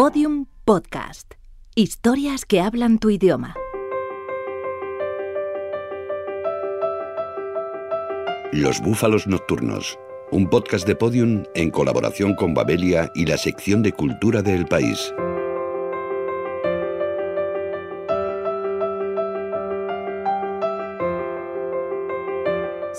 Podium Podcast. Historias que hablan tu idioma. Los Búfalos Nocturnos, un podcast de Podium en colaboración con Babelia y la sección de cultura del país.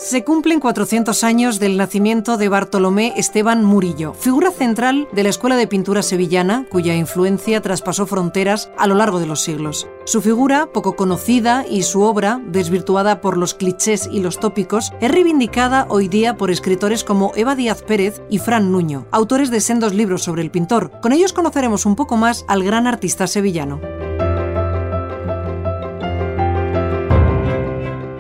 Se cumplen 400 años del nacimiento de Bartolomé Esteban Murillo, figura central de la Escuela de Pintura Sevillana, cuya influencia traspasó fronteras a lo largo de los siglos. Su figura, poco conocida, y su obra, desvirtuada por los clichés y los tópicos, es reivindicada hoy día por escritores como Eva Díaz Pérez y Fran Nuño, autores de sendos libros sobre el pintor. Con ellos conoceremos un poco más al gran artista sevillano.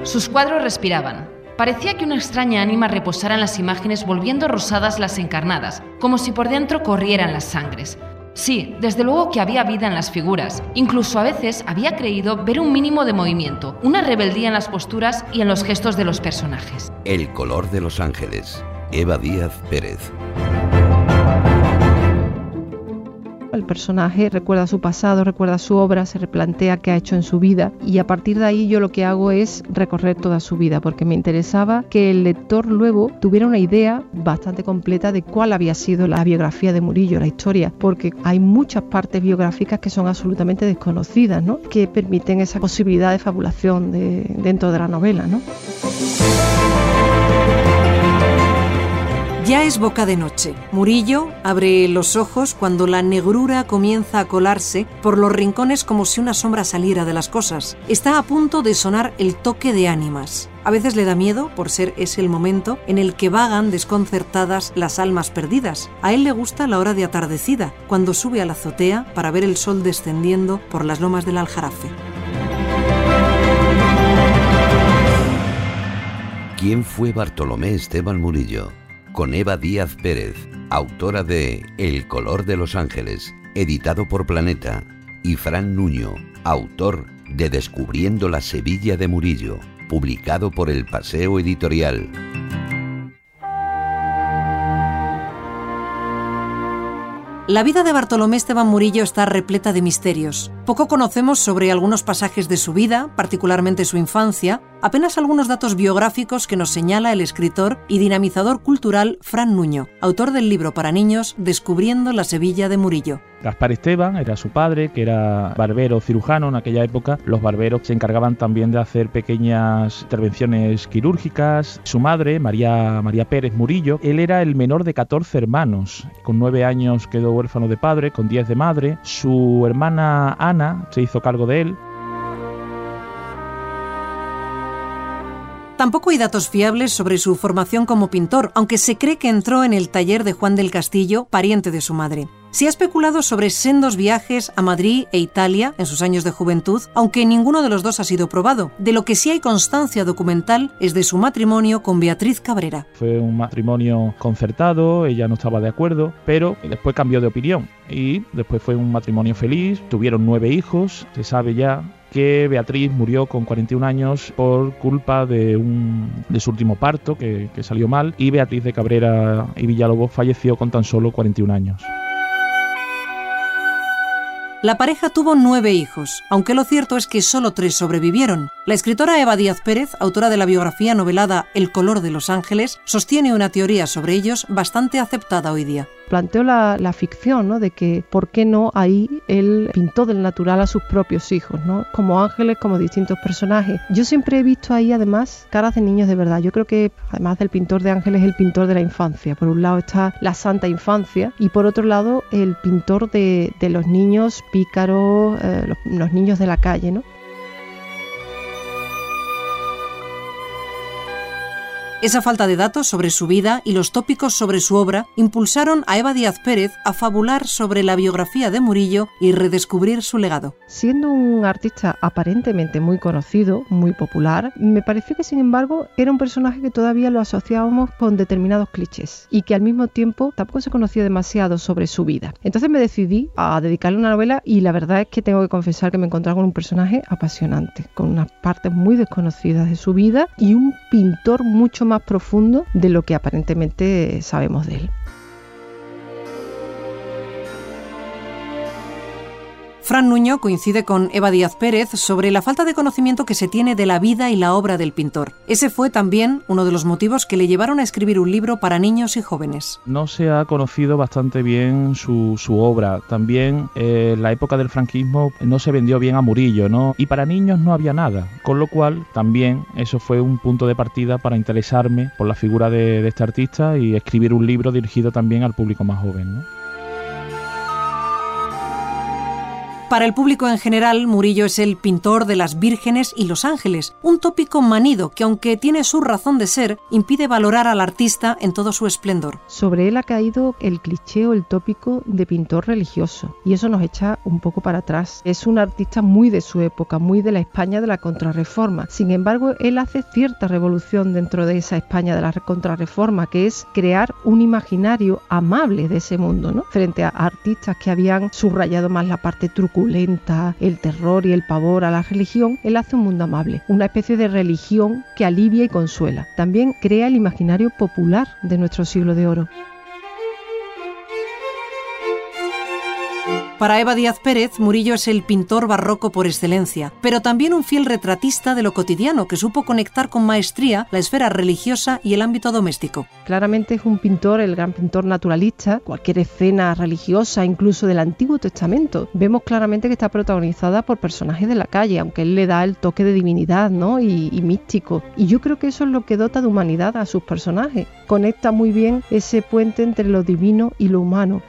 Sus cuadros respiraban Parecía que una extraña ánima reposara en las imágenes volviendo rosadas las encarnadas, como si por dentro corrieran las sangres. Sí, desde luego que había vida en las figuras. Incluso a veces había creído ver un mínimo de movimiento, una rebeldía en las posturas y en los gestos de los personajes. El color de los ángeles. Eva Díaz Pérez. El personaje recuerda su pasado, recuerda su obra, se replantea qué ha hecho en su vida y a partir de ahí yo lo que hago es recorrer toda su vida porque me interesaba que el lector luego tuviera una idea bastante completa de cuál había sido la biografía de Murillo, la historia, porque hay muchas partes biográficas que son absolutamente desconocidas, ¿no? que permiten esa posibilidad de fabulación dentro de la novela. ¿no? Ya es boca de noche. Murillo abre los ojos cuando la negrura comienza a colarse por los rincones como si una sombra saliera de las cosas. Está a punto de sonar el toque de ánimas. A veces le da miedo por ser ese el momento en el que vagan desconcertadas las almas perdidas. A él le gusta la hora de atardecida, cuando sube a la azotea para ver el sol descendiendo por las lomas del Aljarafe. ¿Quién fue Bartolomé Esteban Murillo? Con Eva Díaz Pérez, autora de El color de los ángeles, editado por Planeta, y Fran Nuño, autor de Descubriendo la Sevilla de Murillo, publicado por El Paseo Editorial. La vida de Bartolomé Esteban Murillo está repleta de misterios. Poco conocemos sobre algunos pasajes de su vida, particularmente su infancia, apenas algunos datos biográficos que nos señala el escritor y dinamizador cultural Fran Nuño, autor del libro para niños Descubriendo la Sevilla de Murillo. Gaspar Esteban era su padre, que era barbero cirujano en aquella época. Los barberos se encargaban también de hacer pequeñas intervenciones quirúrgicas. Su madre, María, María Pérez Murillo, él era el menor de 14 hermanos. Con 9 años quedó huérfano de padre, con 10 de madre. Su hermana Ana se hizo cargo de él. Tampoco hay datos fiables sobre su formación como pintor, aunque se cree que entró en el taller de Juan del Castillo, pariente de su madre. Se ha especulado sobre sendos viajes a Madrid e Italia en sus años de juventud, aunque ninguno de los dos ha sido probado. De lo que sí hay constancia documental es de su matrimonio con Beatriz Cabrera. Fue un matrimonio concertado, ella no estaba de acuerdo, pero después cambió de opinión y después fue un matrimonio feliz, tuvieron nueve hijos, se sabe ya que Beatriz murió con 41 años por culpa de, su último parto que salió mal y Beatriz de Cabrera y Villalobos falleció con tan solo 41 años. La pareja tuvo nueve hijos, aunque lo cierto es que solo tres sobrevivieron. La escritora Eva Díaz Pérez, autora de la biografía novelada El color de los ángeles, sostiene una teoría sobre ellos bastante aceptada hoy día planteó la, ficción, ¿no? De que por qué no ahí él pintó del natural a sus propios hijos, ¿no? Como ángeles, como distintos personajes. Yo siempre he visto ahí además caras de niños de verdad. Yo creo que además del pintor de ángeles, el pintor de la infancia. Por un lado está la santa infancia y por otro lado el pintor de, los niños pícaros, eh, los, los niños de la calle, ¿no? Esa falta de datos sobre su vida y los tópicos sobre su obra impulsaron a Eva Díaz Pérez a fabular sobre la biografía de Murillo y redescubrir su legado. Siendo un artista aparentemente muy conocido, muy popular, me pareció que sin embargo era un personaje que todavía lo asociábamos con determinados clichés y que al mismo tiempo tampoco se conocía demasiado sobre su vida. Entonces me decidí a dedicarle una novela y la verdad es que tengo que confesar que me encontraba con un personaje apasionante, con unas partes muy desconocidas de su vida y un pintor mucho más profundo de lo que aparentemente sabemos de él. Fran Nuño coincide con Eva Díaz Pérez sobre la falta de conocimiento que se tiene de la vida y la obra del pintor. Ese fue también uno de los motivos que le llevaron a escribir un libro para niños y jóvenes. No se ha conocido bastante bien su, obra. También eh, la época del franquismo no se vendió bien a Murillo, ¿no? Y para niños no había nada. Con lo cual también eso fue un punto de partida para interesarme por la figura de, de este artista y escribir un libro dirigido también al público más joven, ¿no? Para el público en general, Murillo es el pintor de las vírgenes y los ángeles, un tópico manido que, aunque tiene su razón de ser, impide valorar al artista en todo su esplendor. Sobre él ha caído el cliché o el tópico de pintor religioso, y eso nos echa un poco para atrás. Es un artista muy de su época, muy de la España de la contrarreforma. Sin embargo, él hace cierta revolución dentro de esa España de la contrarreforma, que es crear un imaginario amable de ese mundo, ¿no? Frente a artistas que habían subrayado más la parte el terror y el pavor a la religión, él hace un mundo amable, una especie de religión que alivia y consuela. También crea el imaginario popular de nuestro siglo de oro. Para Eva Díaz Pérez, Murillo es el pintor barroco por excelencia, pero también un fiel retratista de lo cotidiano que supo conectar con maestría la esfera religiosa y el ámbito doméstico. Claramente es un pintor, el gran pintor naturalista, cualquier escena religiosa, incluso del Antiguo Testamento, vemos claramente que está protagonizada por personajes de la calle, aunque él le da el toque de divinidad ¿no? y, y místico. Y yo creo que eso es lo que dota de humanidad a sus personajes. Conecta muy bien ese puente entre lo divino y lo humano.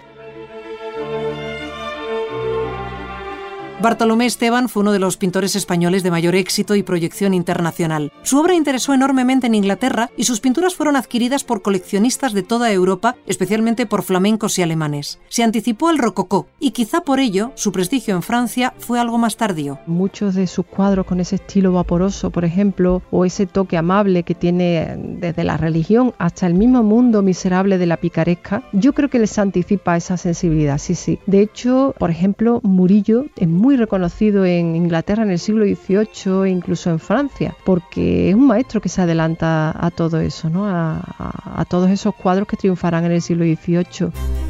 Bartolomé Esteban fue uno de los pintores españoles de mayor éxito y proyección internacional. Su obra interesó enormemente en Inglaterra y sus pinturas fueron adquiridas por coleccionistas de toda Europa, especialmente por flamencos y alemanes. Se anticipó al rococó y quizá por ello su prestigio en Francia fue algo más tardío. Muchos de sus cuadros con ese estilo vaporoso, por ejemplo, o ese toque amable que tiene desde la religión hasta el mismo mundo miserable de la picaresca, yo creo que les anticipa esa sensibilidad, sí, sí. De hecho, por ejemplo, Murillo es muy reconocido en Inglaterra en el siglo XVIII e incluso en Francia, porque es un maestro que se adelanta a todo eso, ¿no? a, a todos esos cuadros que triunfarán en el siglo XVIII.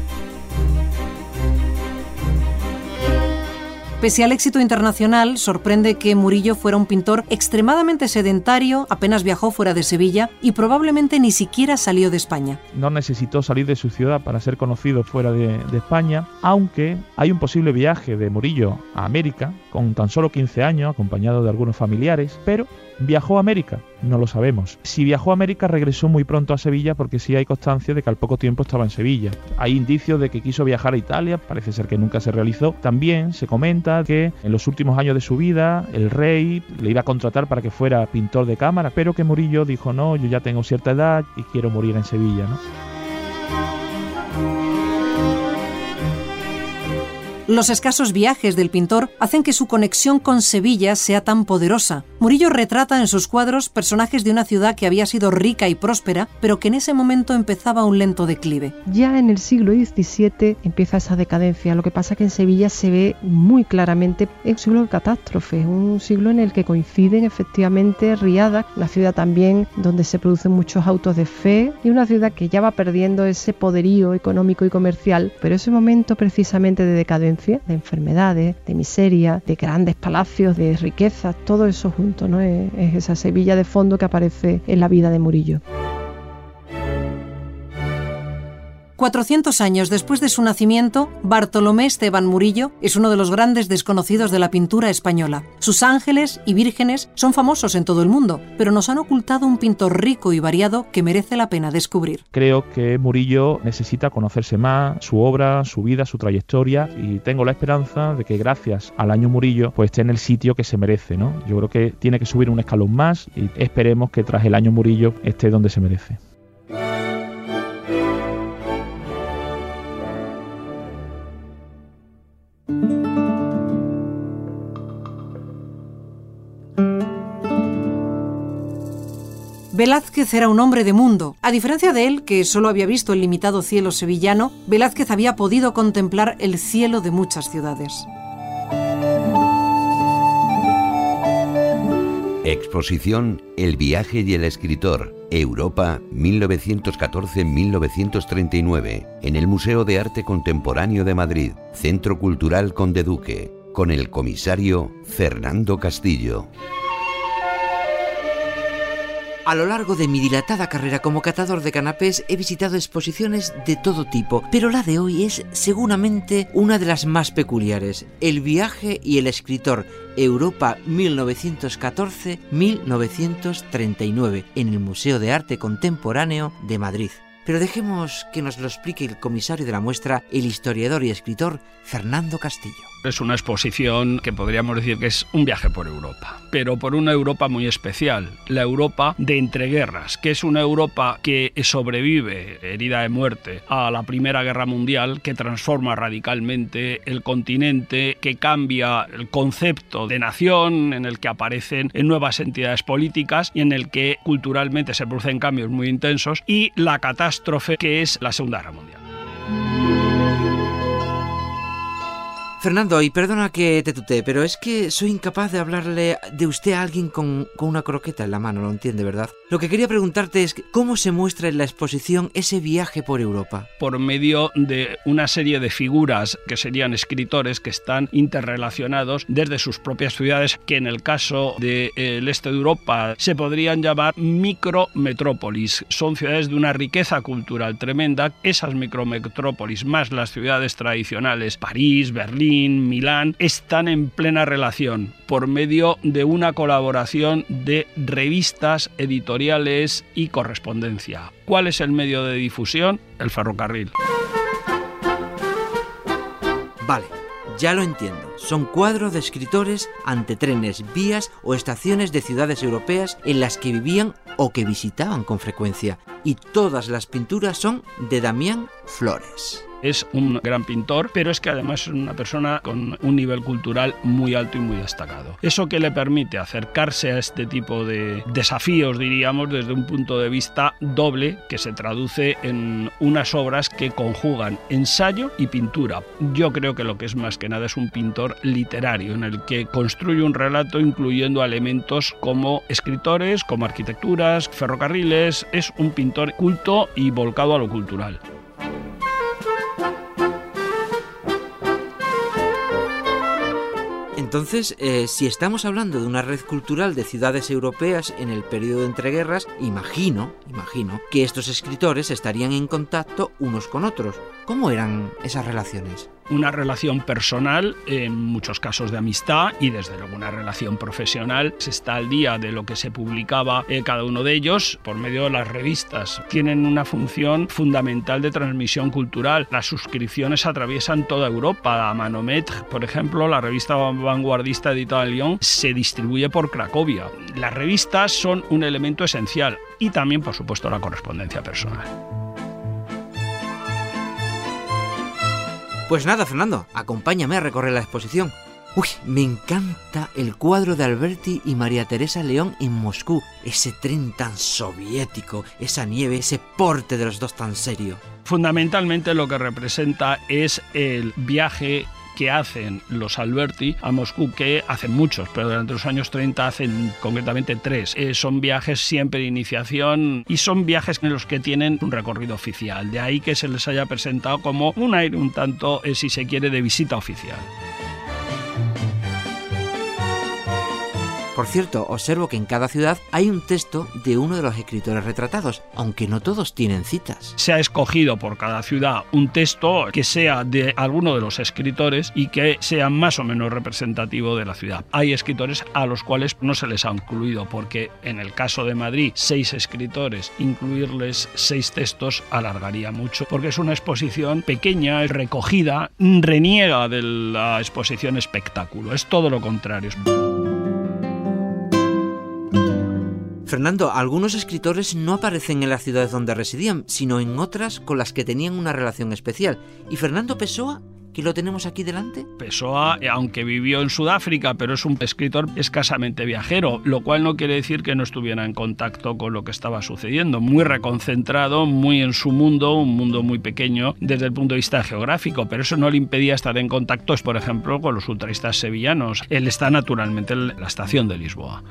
Pese al éxito internacional, sorprende que Murillo fuera un pintor extremadamente sedentario, apenas viajó fuera de Sevilla y probablemente ni siquiera salió de España. No necesitó salir de su ciudad para ser conocido fuera de, España, aunque hay un posible viaje de Murillo a América con tan solo 15 años, acompañado de algunos familiares, pero ¿Viajó a América? No lo sabemos. Si viajó a América regresó muy pronto a Sevilla porque sí hay constancia de que al poco tiempo estaba en Sevilla. Hay indicios de que quiso viajar a Italia, parece ser que nunca se realizó. También se comenta que en los últimos años de su vida el rey le iba a contratar para que fuera pintor de cámara, pero que Murillo dijo no, yo ya tengo cierta edad y quiero morir en Sevilla. ¿no? Los escasos viajes del pintor hacen que su conexión con Sevilla sea tan poderosa. Murillo retrata en sus cuadros personajes de una ciudad que había sido rica y próspera, pero que en ese momento empezaba un lento declive. Ya en el siglo XVII empieza esa decadencia. Lo que pasa que en Sevilla se ve muy claramente un siglo de catástrofe, un siglo en el que coinciden efectivamente riadas, la ciudad también donde se producen muchos autos de fe y una ciudad que ya va perdiendo ese poderío económico y comercial, pero ese momento precisamente de decadencia de enfermedades, de miseria, de grandes palacios, de riquezas, todo eso junto, ¿no? es esa Sevilla de fondo que aparece en la vida de Murillo. 400 años después de su nacimiento, Bartolomé Esteban Murillo es uno de los grandes desconocidos de la pintura española. Sus ángeles y vírgenes son famosos en todo el mundo, pero nos han ocultado un pintor rico y variado que merece la pena descubrir. Creo que Murillo necesita conocerse más, su obra, su vida, su trayectoria y tengo la esperanza de que gracias al año Murillo pues esté en el sitio que se merece, ¿no? Yo creo que tiene que subir un escalón más y esperemos que tras el año Murillo esté donde se merece. Velázquez era un hombre de mundo. A diferencia de él, que solo había visto el limitado cielo sevillano, Velázquez había podido contemplar el cielo de muchas ciudades. Exposición El viaje y el escritor, Europa 1914-1939, en el Museo de Arte Contemporáneo de Madrid, Centro Cultural Conde Duque, con el comisario Fernando Castillo. A lo largo de mi dilatada carrera como catador de canapés he visitado exposiciones de todo tipo, pero la de hoy es seguramente una de las más peculiares, El viaje y el escritor Europa 1914-1939 en el Museo de Arte Contemporáneo de Madrid. Pero dejemos que nos lo explique el comisario de la muestra, el historiador y escritor Fernando Castillo. Es una exposición que podríamos decir que es un viaje por Europa, pero por una Europa muy especial, la Europa de entreguerras, que es una Europa que sobrevive, herida de muerte, a la Primera Guerra Mundial, que transforma radicalmente el continente, que cambia el concepto de nación, en el que aparecen nuevas entidades políticas y en el que culturalmente se producen cambios muy intensos, y la catástrofe que es la Segunda Guerra Mundial. Fernando, y perdona que te tutee, pero es que soy incapaz de hablarle de usted a alguien con, con, una croqueta en la mano, lo entiende, ¿verdad? Lo que quería preguntarte es cómo se muestra en la exposición ese viaje por Europa. Por medio de una serie de figuras que serían escritores que están interrelacionados desde sus propias ciudades, que en el caso del este de Europa se podrían llamar micrometrópolis. Son ciudades de una riqueza cultural tremenda. Esas micrometrópolis más las ciudades tradicionales, París, Berlín, Milán, están en plena relación por medio de una colaboración de revistas, editoriales y correspondencia. ¿Cuál es el medio de difusión? El ferrocarril. Vale, ya lo entiendo. Son cuadros de escritores ante trenes, vías o estaciones de ciudades europeas en las que vivían o que visitaban con frecuencia. Y todas las pinturas son de Damián Flores es un gran pintor, pero es que además es una persona con un nivel cultural muy alto y muy destacado. Eso que le permite acercarse a este tipo de desafíos, diríamos, desde un punto de vista doble, que se traduce en unas obras que conjugan ensayo y pintura. Yo creo que lo que es más que nada es un pintor literario, en el que construye un relato incluyendo elementos como escritores, como arquitecturas, ferrocarriles, es un pintor culto y volcado a lo cultural. Entonces, eh, si estamos hablando de una red cultural de ciudades europeas en el periodo de entreguerras, imagino, imagino, que estos escritores estarían en contacto unos con otros. ¿Cómo eran esas relaciones? Una relación personal, en muchos casos de amistad y desde luego una relación profesional. Se está al día de lo que se publicaba en cada uno de ellos por medio de las revistas. Tienen una función fundamental de transmisión cultural. Las suscripciones atraviesan toda Europa. A Manomet, por ejemplo, la revista vanguardista editada en Lyon, se distribuye por Cracovia. Las revistas son un elemento esencial y también, por supuesto, la correspondencia personal. Pues nada, Fernando, acompáñame a recorrer la exposición. Uy, me encanta el cuadro de Alberti y María Teresa León en Moscú. Ese tren tan soviético, esa nieve, ese porte de los dos tan serio. Fundamentalmente lo que representa es el viaje que hacen los Alberti a Moscú, que hacen muchos, pero durante los años 30 hacen concretamente tres. Eh, son viajes siempre de iniciación y son viajes en los que tienen un recorrido oficial. De ahí que se les haya presentado como un aire un tanto, eh, si se quiere, de visita oficial. Por cierto, observo que en cada ciudad hay un texto de uno de los escritores retratados, aunque no todos tienen citas. Se ha escogido por cada ciudad un texto que sea de alguno de los escritores y que sea más o menos representativo de la ciudad. Hay escritores a los cuales no se les ha incluido, porque en el caso de Madrid, seis escritores, incluirles seis textos alargaría mucho, porque es una exposición pequeña, recogida, reniega de la exposición espectáculo, es todo lo contrario. Fernando, algunos escritores no aparecen en las ciudades donde residían, sino en otras con las que tenían una relación especial. ¿Y Fernando Pessoa? que lo tenemos aquí delante? Pessoa, eh, aunque vivió en Sudáfrica, pero es un escritor escasamente viajero, lo cual no quiere decir que no estuviera en contacto con lo que estaba sucediendo. Muy reconcentrado, muy en su mundo, un mundo muy pequeño desde el punto de vista geográfico, pero eso no le impedía estar en contacto, por ejemplo, con los ultraístas sevillanos. Él está naturalmente en la estación de Lisboa.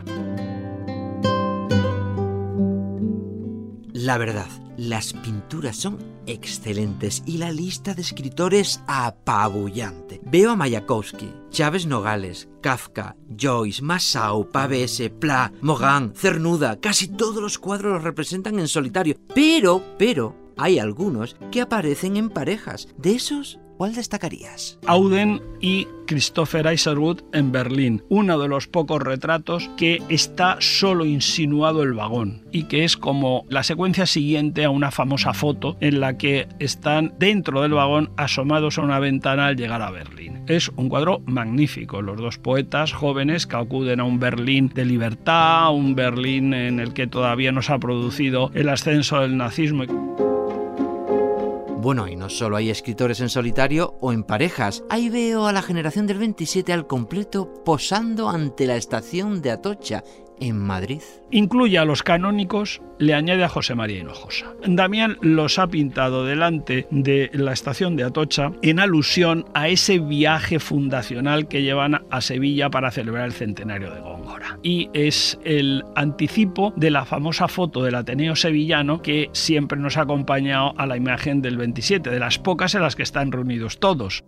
La verdad, las pinturas son excelentes y la lista de escritores apabullante. Veo a Mayakovsky, Chávez Nogales, Kafka, Joyce, Masao, Pavese, Pla, Mogan, Cernuda, casi todos los cuadros los representan en solitario. Pero, pero, hay algunos que aparecen en parejas. De esos ¿Cuál destacarías? Auden y Christopher Isherwood en Berlín, uno de los pocos retratos que está solo insinuado el vagón y que es como la secuencia siguiente a una famosa foto en la que están dentro del vagón asomados a una ventana al llegar a Berlín. Es un cuadro magnífico, los dos poetas jóvenes que acuden a un Berlín de libertad, un Berlín en el que todavía no se ha producido el ascenso del nazismo. Bueno, y no solo hay escritores en solitario o en parejas, ahí veo a la generación del 27 al completo posando ante la estación de Atocha en Madrid. Incluye a los canónicos, le añade a José María Hinojosa. Damián los ha pintado delante de la estación de Atocha en alusión a ese viaje fundacional que llevan a Sevilla para celebrar el centenario de Góngora. Y es el anticipo de la famosa foto del Ateneo sevillano que siempre nos ha acompañado a la imagen del 27, de las pocas en las que están reunidos todos.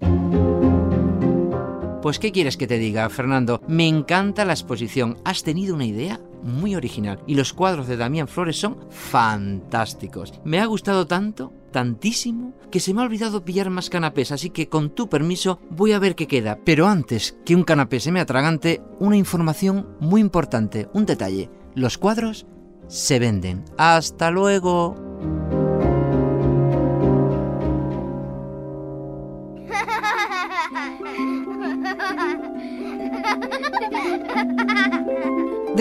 Pues ¿qué quieres que te diga, Fernando? Me encanta la exposición. Has tenido una idea muy original y los cuadros de Damián Flores son fantásticos. Me ha gustado tanto, tantísimo, que se me ha olvidado pillar más canapés, así que con tu permiso voy a ver qué queda. Pero antes que un canapé se me atragante, una información muy importante, un detalle. Los cuadros se venden. Hasta luego.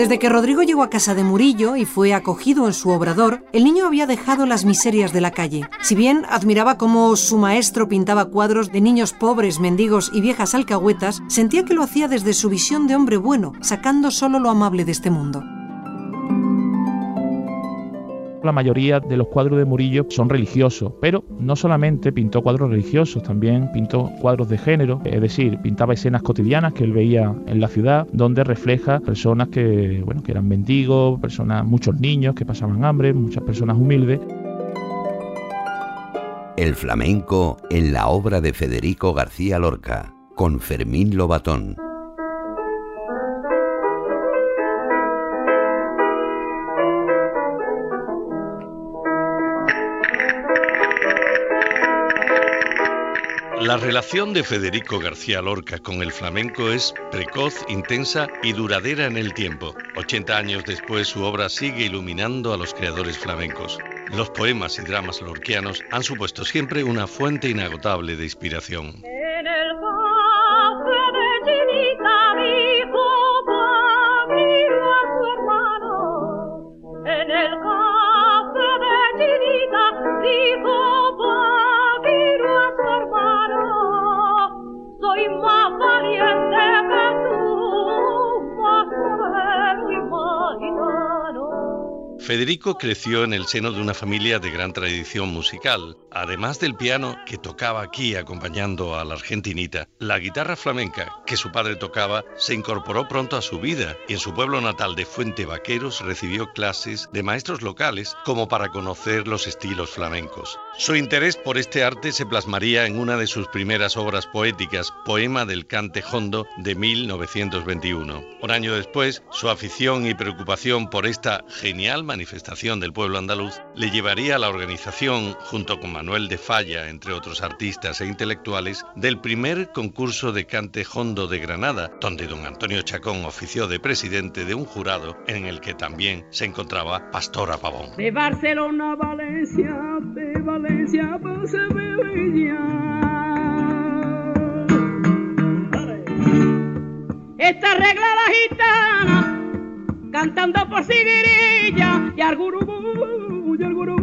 Desde que Rodrigo llegó a casa de Murillo y fue acogido en su obrador, el niño había dejado las miserias de la calle. Si bien admiraba cómo su maestro pintaba cuadros de niños pobres, mendigos y viejas alcahuetas, sentía que lo hacía desde su visión de hombre bueno, sacando solo lo amable de este mundo. La mayoría de los cuadros de Murillo son religiosos, pero no solamente pintó cuadros religiosos, también pintó cuadros de género, es decir, pintaba escenas cotidianas que él veía en la ciudad, donde refleja personas que, bueno, que eran mendigos, personas, muchos niños que pasaban hambre, muchas personas humildes. El flamenco en la obra de Federico García Lorca, con Fermín Lobatón. La relación de Federico García Lorca con el flamenco es precoz, intensa y duradera en el tiempo. 80 años después su obra sigue iluminando a los creadores flamencos. Los poemas y dramas lorquianos han supuesto siempre una fuente inagotable de inspiración. Federico creció en el seno de una familia de gran tradición musical. Además del piano que tocaba aquí acompañando a la argentinita, la guitarra flamenca que su padre tocaba se incorporó pronto a su vida y en su pueblo natal de Fuente Vaqueros recibió clases de maestros locales como para conocer los estilos flamencos. Su interés por este arte se plasmaría en una de sus primeras obras poéticas, Poema del Cante Hondo de 1921. Un año después, su afición y preocupación por esta genial manifestación del pueblo andaluz le llevaría a la organización, junto con Manuel de Falla, entre otros artistas e intelectuales, del primer concurso de cante hondo de Granada, donde don Antonio Chacón ofició de presidente de un jurado en el que también se encontraba Pastora Pavón. De Barcelona a Valencia, de Valencia a Esta regla la gitana cantando por Siguirilla y al gurubú, y al gurubú,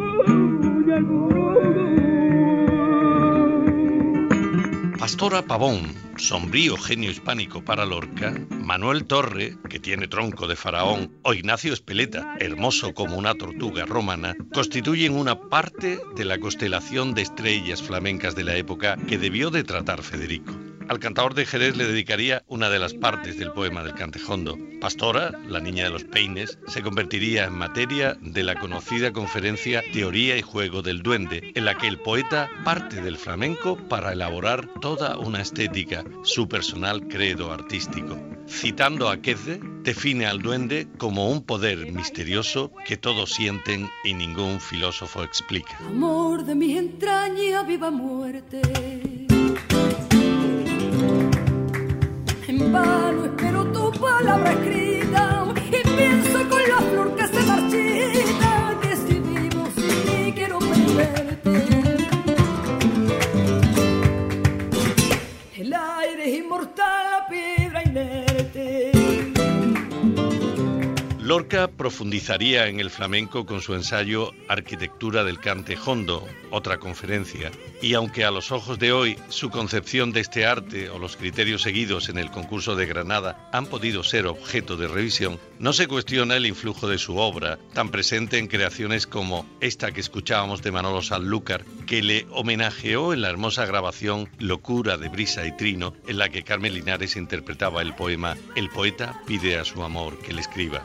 Pastora Pavón, sombrío genio hispánico para Lorca, Manuel Torre, que tiene tronco de faraón, o Ignacio Espeleta, hermoso como una tortuga romana, constituyen una parte de la constelación de estrellas flamencas de la época que debió de tratar Federico. Al cantador de Jerez le dedicaría una de las partes del poema del Cantejondo. Pastora, la niña de los peines, se convertiría en materia de la conocida conferencia Teoría y Juego del Duende, en la que el poeta parte del flamenco para elaborar toda una estética, su personal credo artístico. Citando a Queze, define al duende como un poder misterioso que todos sienten y ningún filósofo explica. Amor de mi entraña, viva muerte. En vano espero tu palabra escrita y pienso con la flor que se marchita que si vivo sin ti quiero perderte. Lorca profundizaría en el flamenco con su ensayo Arquitectura del Cante Hondo, otra conferencia, y aunque a los ojos de hoy su concepción de este arte o los criterios seguidos en el concurso de Granada han podido ser objeto de revisión, no se cuestiona el influjo de su obra, tan presente en creaciones como esta que escuchábamos de Manolo Sanlúcar, que le homenajeó en la hermosa grabación Locura de Brisa y Trino, en la que Carmen Linares interpretaba el poema El poeta pide a su amor que le escriba.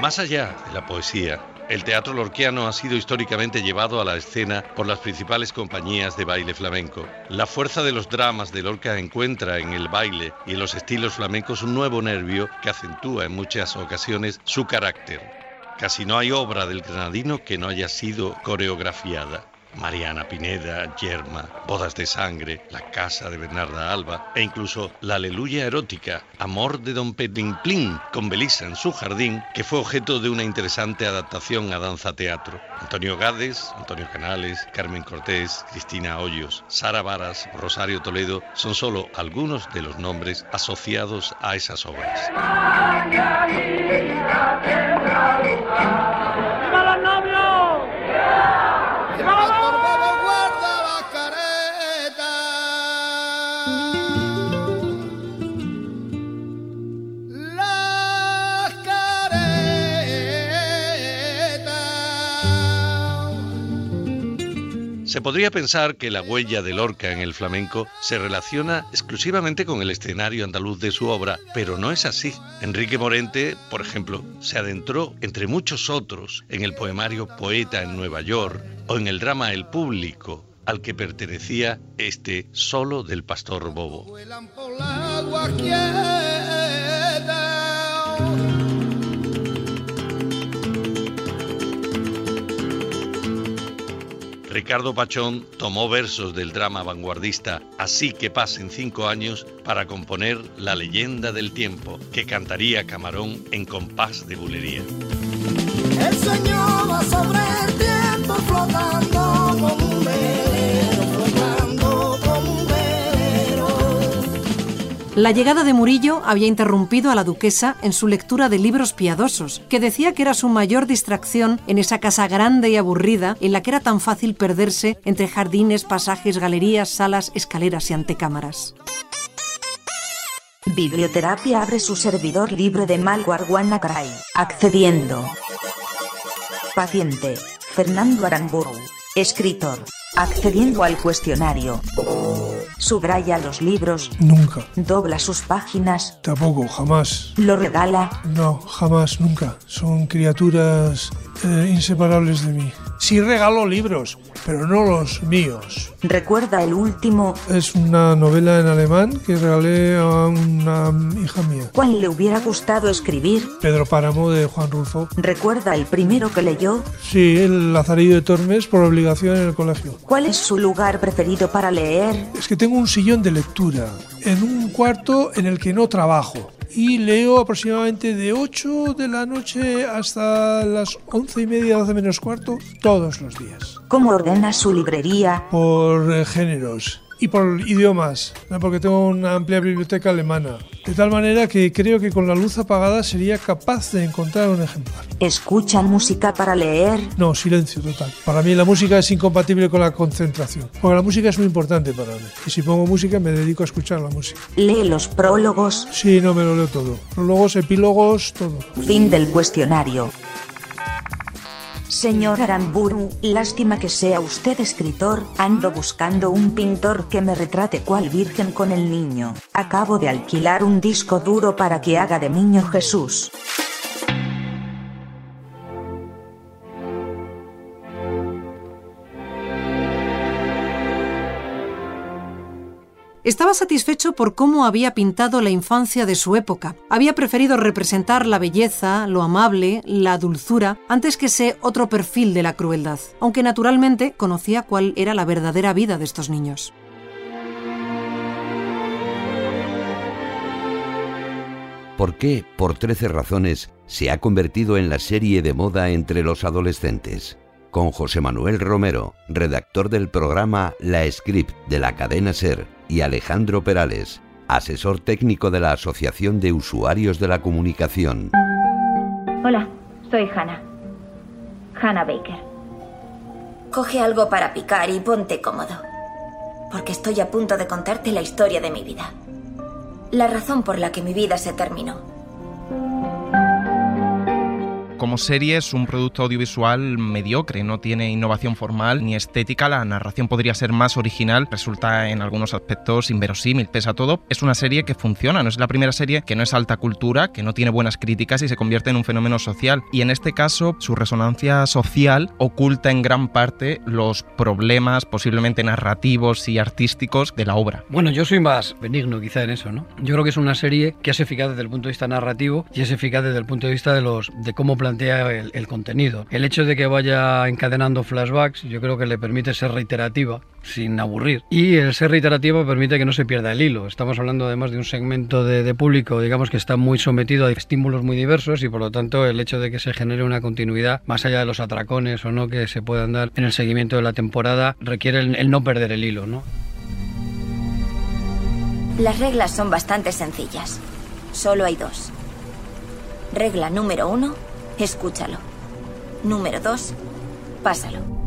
Más allá de la poesía, el teatro lorquiano ha sido históricamente llevado a la escena por las principales compañías de baile flamenco. La fuerza de los dramas de Lorca encuentra en el baile y en los estilos flamencos un nuevo nervio que acentúa en muchas ocasiones su carácter. Casi no hay obra del granadino que no haya sido coreografiada. Mariana Pineda, Yerma, Bodas de Sangre, La Casa de Bernarda Alba e incluso La Aleluya Erótica, Amor de Don Plin con Belisa en su jardín, que fue objeto de una interesante adaptación a danza teatro. Antonio Gades, Antonio Canales, Carmen Cortés, Cristina Hoyos, Sara Varas, Rosario Toledo son solo algunos de los nombres asociados a esas obras. Hallelujah. Podría pensar que la huella de Lorca en el flamenco se relaciona exclusivamente con el escenario andaluz de su obra, pero no es así. Enrique Morente, por ejemplo, se adentró, entre muchos otros, en el poemario Poeta en Nueva York o en el drama El Público, al que pertenecía este solo del pastor Bobo. Ricardo Pachón tomó versos del drama vanguardista Así que pasen cinco años para componer La leyenda del tiempo, que cantaría Camarón en compás de bulería. El sueño va sobre La llegada de Murillo había interrumpido a la duquesa en su lectura de libros piadosos, que decía que era su mayor distracción en esa casa grande y aburrida en la que era tan fácil perderse entre jardines, pasajes, galerías, salas, escaleras y antecámaras. Biblioterapia abre su servidor libre de malware WannaCry, accediendo. Paciente, Fernando Aramburu, escritor, accediendo al cuestionario. Subraya los libros, Nunca. dobla sus páginas, Tampoco, jamás. lo regala, No, jamás, nunca. Son criaturas eh, inseparables de mí. Sí regalo libros, pero no los míos. recuerda el último, Es una novela en alemán que regalé a una hija mía. cuál le hubiera gustado escribir, Pedro Páramo de Juan Rulfo. recuerda el primero que leyó, Sí, el Lazarillo de Tormes por obligación en el colegio. cuál es su lugar preferido para leer, Es que tengo un sillón de lectura en un cuarto en el que no trabajo. Y leo aproximadamente de 8 de la noche hasta las 11 y media, 12 menos cuarto, todos los días. cómo ordena su librería, Por eh, géneros. Y por idiomas, ¿no? porque tengo una amplia biblioteca alemana. De tal manera que creo que con la luz apagada sería capaz de encontrar un ejemplar. ¿Escuchan música para leer? No, silencio total. Para mí la música es incompatible con la concentración, porque la música es muy importante para mí. Y si pongo música me dedico a escuchar la música. ¿Lee los prólogos? Sí, no me lo leo todo. Prólogos, epílogos, todo. Fin del cuestionario. Señor Aramburu, lástima que sea usted escritor, ando buscando un pintor que me retrate cual virgen con el niño. Acabo de alquilar un disco duro para que haga de niño Jesús. Estaba satisfecho por cómo había pintado la infancia de su época. Había preferido representar la belleza, lo amable, la dulzura, antes que ese otro perfil de la crueldad, aunque naturalmente conocía cuál era la verdadera vida de estos niños. ¿Por qué, por 13 razones, se ha convertido en la serie de moda entre los adolescentes? Con José Manuel Romero, redactor del programa La Script de la cadena Ser, y Alejandro Perales, asesor técnico de la Asociación de Usuarios de la Comunicación. Hola, soy Hannah. Hannah Baker. Coge algo para picar y ponte cómodo. Porque estoy a punto de contarte la historia de mi vida. La razón por la que mi vida se terminó. Como serie es un producto audiovisual mediocre, no tiene innovación formal ni estética, la narración podría ser más original, resulta en algunos aspectos inverosímil, pese a todo, es una serie que funciona, no es la primera serie que no es alta cultura, que no tiene buenas críticas y se convierte en un fenómeno social, y en este caso su resonancia social oculta en gran parte los problemas posiblemente narrativos y artísticos de la obra. Bueno, yo soy más benigno quizá en eso, ¿no? Yo creo que es una serie que es eficaz desde el punto de vista narrativo y es eficaz desde el punto de vista de los de cómo el, contenido. El hecho de que vaya encadenando flashbacks yo creo que le permite ser reiterativa sin aburrir. Y el ser reiterativa permite que no se pierda el hilo. Estamos hablando además de un segmento de, público, digamos, que está muy sometido a estímulos muy diversos y por lo tanto el hecho de que se genere una continuidad, más allá de los atracones o no que se puedan dar en el seguimiento de la temporada, requiere el, no perder el hilo. Las reglas son bastante sencillas. Solo hay dos. Regla número uno, escúchalo. Número dos, pásalo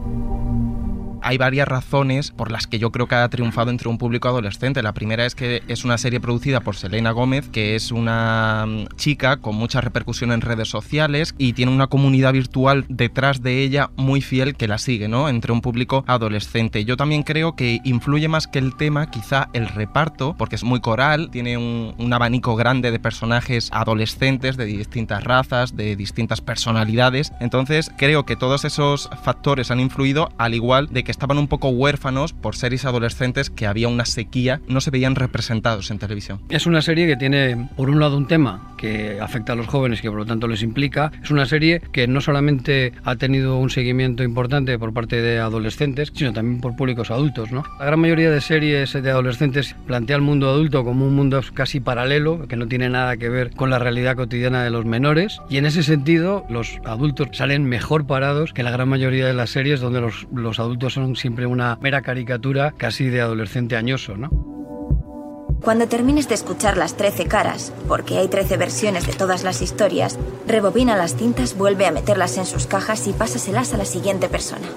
hay varias razones por las que yo creo que ha triunfado entre un público adolescente. La primera es que es una serie producida por Selena Gómez, que es una mm, chica con mucha repercusión en redes sociales y tiene una comunidad virtual detrás de ella muy fiel que la sigue, ¿no? Entre un público adolescente. Yo también creo que influye más que el tema, quizá el reparto, porque es muy coral, tiene un, un abanico grande de personajes adolescentes de distintas razas, de distintas personalidades. Entonces creo que todos esos factores han influido, al igual de que estaban un poco huérfanos por series adolescentes que había una sequía, no se veían representados en televisión. Es una serie que tiene, por un lado, un tema que afecta a los jóvenes, que por lo tanto les implica. Es una serie que no solamente ha tenido un seguimiento importante por parte de adolescentes, sino también por públicos adultos. ¿no? La gran mayoría de series de adolescentes plantea el mundo adulto como un mundo casi paralelo, que no tiene nada que ver con la realidad cotidiana de los menores. Y en ese sentido, los adultos salen mejor parados que la gran mayoría de las series donde los, los adultos son siempre una mera caricatura casi de adolescente añoso, ¿no? Cuando termines de escuchar las 13 caras, porque hay 13 versiones de todas las historias, rebobina las cintas, vuelve a meterlas en sus cajas y pásaselas a la siguiente persona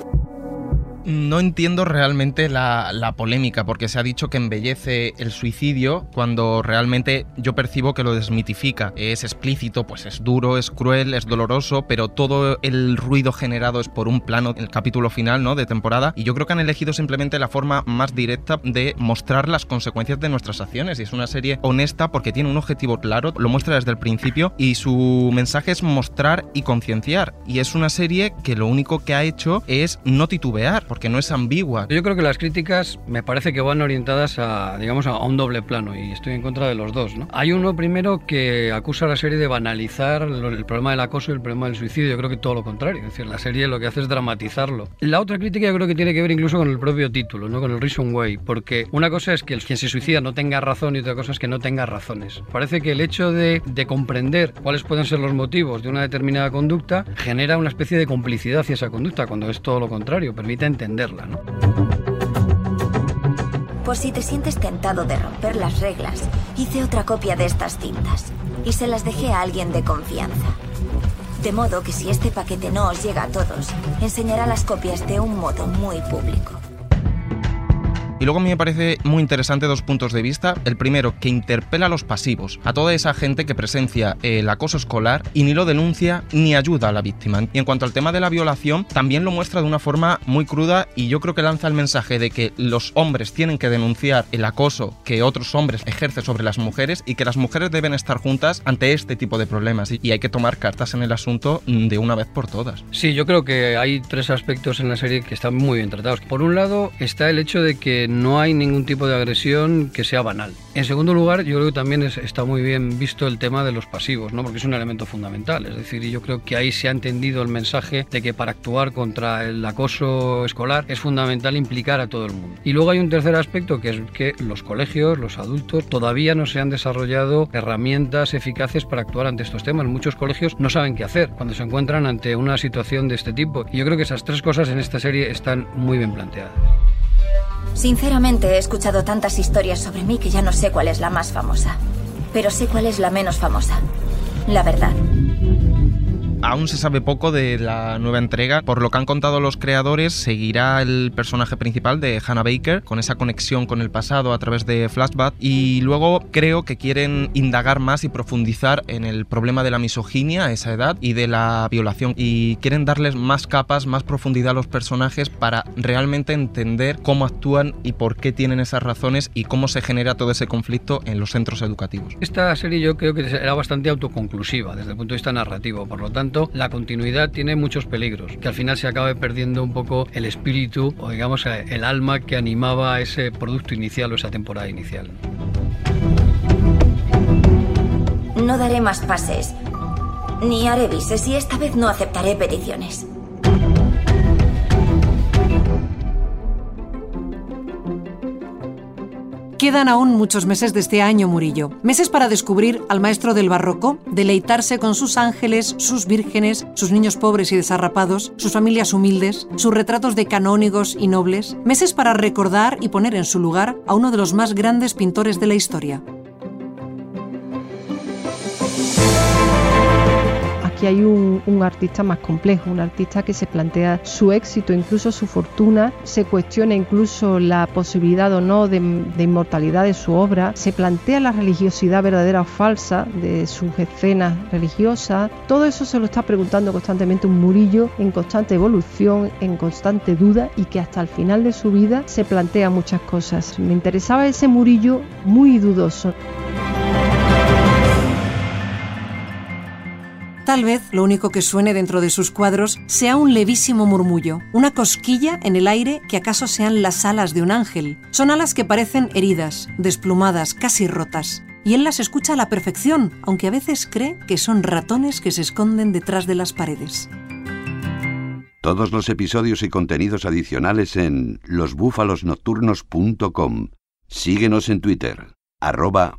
no entiendo realmente la, polémica, porque se ha dicho que embellece el suicidio cuando realmente yo percibo que lo desmitifica. Es explícito, pues es duro, es cruel, es doloroso, pero todo el ruido generado es por un plano, el capítulo final ¿no? de temporada, y yo creo que han elegido simplemente la forma más directa de mostrar las consecuencias de nuestras acciones. Y es una serie honesta porque tiene un objetivo claro, lo muestra desde el principio, y su mensaje es mostrar y concienciar. Y es una serie que lo único que ha hecho es no titubear porque no es ambigua. Yo creo que las críticas me parece que van orientadas a, digamos, a un doble plano y estoy en contra de los dos. ¿no? Hay uno primero que acusa a la serie de banalizar el problema del acoso y el problema del suicidio. Yo creo que todo lo contrario. Es decir, la serie lo que hace es dramatizarlo. La otra crítica yo creo que tiene que ver incluso con el propio título, ¿no? con el Reason Way, porque una cosa es que el, quien se suicida no tenga razón y otra cosa es que no tenga razones. Parece que el hecho de, de comprender cuáles pueden ser los motivos de una determinada conducta genera una especie de complicidad hacia esa conducta, cuando es todo lo contrario, permite entenderla. ¿no? Por si te sientes tentado de romper las reglas, hice otra copia de estas cintas y se las dejé a alguien de confianza. De modo que si este paquete no os llega a todos, enseñará las copias de un modo muy público. Y luego a mí me parece muy interesante dos puntos de vista. El primero, que interpela a los pasivos, a toda esa gente que presencia el acoso escolar y ni lo denuncia ni ayuda a la víctima. Y en cuanto al tema de la violación, también lo muestra de una forma muy cruda y yo creo que lanza el mensaje de que los hombres tienen que denunciar el acoso que otros hombres ejercen sobre las mujeres y que las mujeres deben estar juntas ante este tipo de problemas. Y hay que tomar cartas en el asunto de una vez por todas. Sí, yo creo que hay tres aspectos en la serie que están muy bien tratados. Por un lado está el hecho de que no hay ningún tipo de agresión que sea banal. En segundo lugar, yo creo que también está muy bien visto el tema de los pasivos, ¿no? porque es un elemento fundamental. Es decir, yo creo que ahí se ha entendido el mensaje de que para actuar contra el acoso escolar es fundamental implicar a todo el mundo. Y luego hay un tercer aspecto que es que los colegios, los adultos, todavía no se han desarrollado herramientas eficaces para actuar ante estos temas. Muchos colegios no saben qué hacer cuando se encuentran ante una situación de este tipo. Y yo creo que esas tres cosas en esta serie están muy bien planteadas. Sinceramente he escuchado tantas historias sobre mí que ya no sé cuál es la más famosa. Pero sé cuál es la menos famosa. La verdad. Aún se sabe poco de la nueva entrega. Por lo que han contado los creadores, seguirá el personaje principal de Hannah Baker, con esa conexión con el pasado a través de flashback. Y luego creo que quieren indagar más y profundizar en el problema de la misoginia a esa edad y de la violación. Y quieren darles más capas, más profundidad a los personajes para realmente entender cómo actúan y por qué tienen esas razones y cómo se genera todo ese conflicto en los centros educativos. Esta serie yo creo que era bastante autoconclusiva desde el punto de vista narrativo. Por lo tanto, la continuidad tiene muchos peligros, que al final se acabe perdiendo un poco el espíritu o digamos el alma que animaba ese producto inicial o esa temporada inicial. No daré más pases, ni haré vises y esta vez no aceptaré peticiones. Quedan aún muchos meses de este año, Murillo. Meses para descubrir al maestro del barroco, deleitarse con sus ángeles, sus vírgenes, sus niños pobres y desarrapados, sus familias humildes, sus retratos de canónigos y nobles. Meses para recordar y poner en su lugar a uno de los más grandes pintores de la historia. Aquí hay un, artista más complejo, un artista que se plantea su éxito, incluso su fortuna, se cuestiona incluso la posibilidad o no de, de inmortalidad de su obra, se plantea la religiosidad verdadera o falsa de sus escenas religiosas, todo eso se lo está preguntando constantemente un Murillo en constante evolución, en constante duda y que hasta el final de su vida se plantea muchas cosas. Me interesaba ese Murillo muy dudoso. Tal vez lo único que suene dentro de sus cuadros sea un levísimo murmullo, una cosquilla en el aire que acaso sean las alas de un ángel. Son alas que parecen heridas, desplumadas, casi rotas. Y él las escucha a la perfección, aunque a veces cree que son ratones que se esconden detrás de las paredes. Todos los episodios y contenidos adicionales en losbúfalosnocturnos.com. Síguenos en Twitter, arroba.